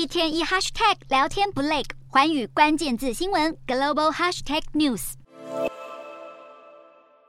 一天一 hashtag 聊天不累，环宇关键字新闻 global hashtag news。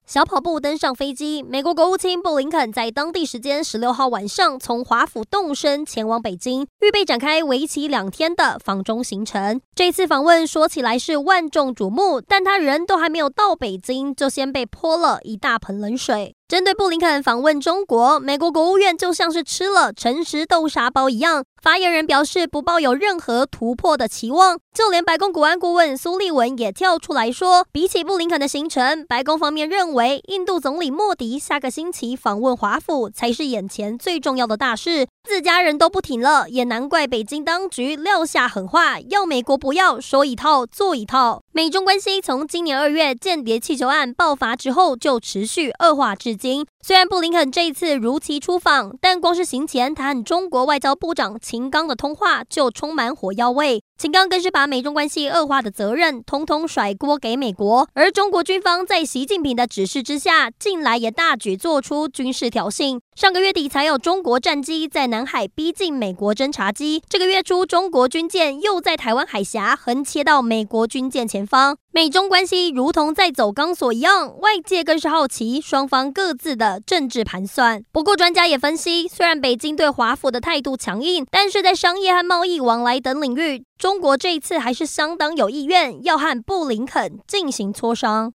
小跑步登上飞机，美国国务卿布林肯在当地时间十六号晚上从华府动身前往北京，预备展开为期两天的访中行程。这次访问说起来是万众瞩目，但他人都还没有到北京，就先被泼了一大盆冷水。针对布林肯访问中国，美国国务院就像是吃了诚实豆沙包一样，发言人表示不抱有任何突破的期望。就连白宫国安顾问苏利文也跳出来说，比起布林肯的行程，白宫方面认为印度总理莫迪下个星期访问华府才是眼前最重要的大事。自家人都不挺了，也难怪北京当局撂下狠话，要美国不要说一套做一套。美中关系从今年二月间谍气球案爆发之后就持续恶化至今。虽然布林肯这一次如期出访，但光是行前他和中国外交部长秦刚的通话就充满火药味。秦刚更是把美中关系恶化的责任统统甩锅给美国，而中国军方在习近平的指示之下，近来也大举做出军事挑衅。上个月底才有中国战机在南海逼近美国侦察机，这个月初中国军舰又在台湾海峡横切到美国军舰前方。美中关系如同在走钢索一样，外界更是好奇双方各自的政治盘算。不过，专家也分析，虽然北京对华府的态度强硬，但是在商业和贸易往来等领域，中中国这一次还是相当有意愿要和布林肯进行磋商。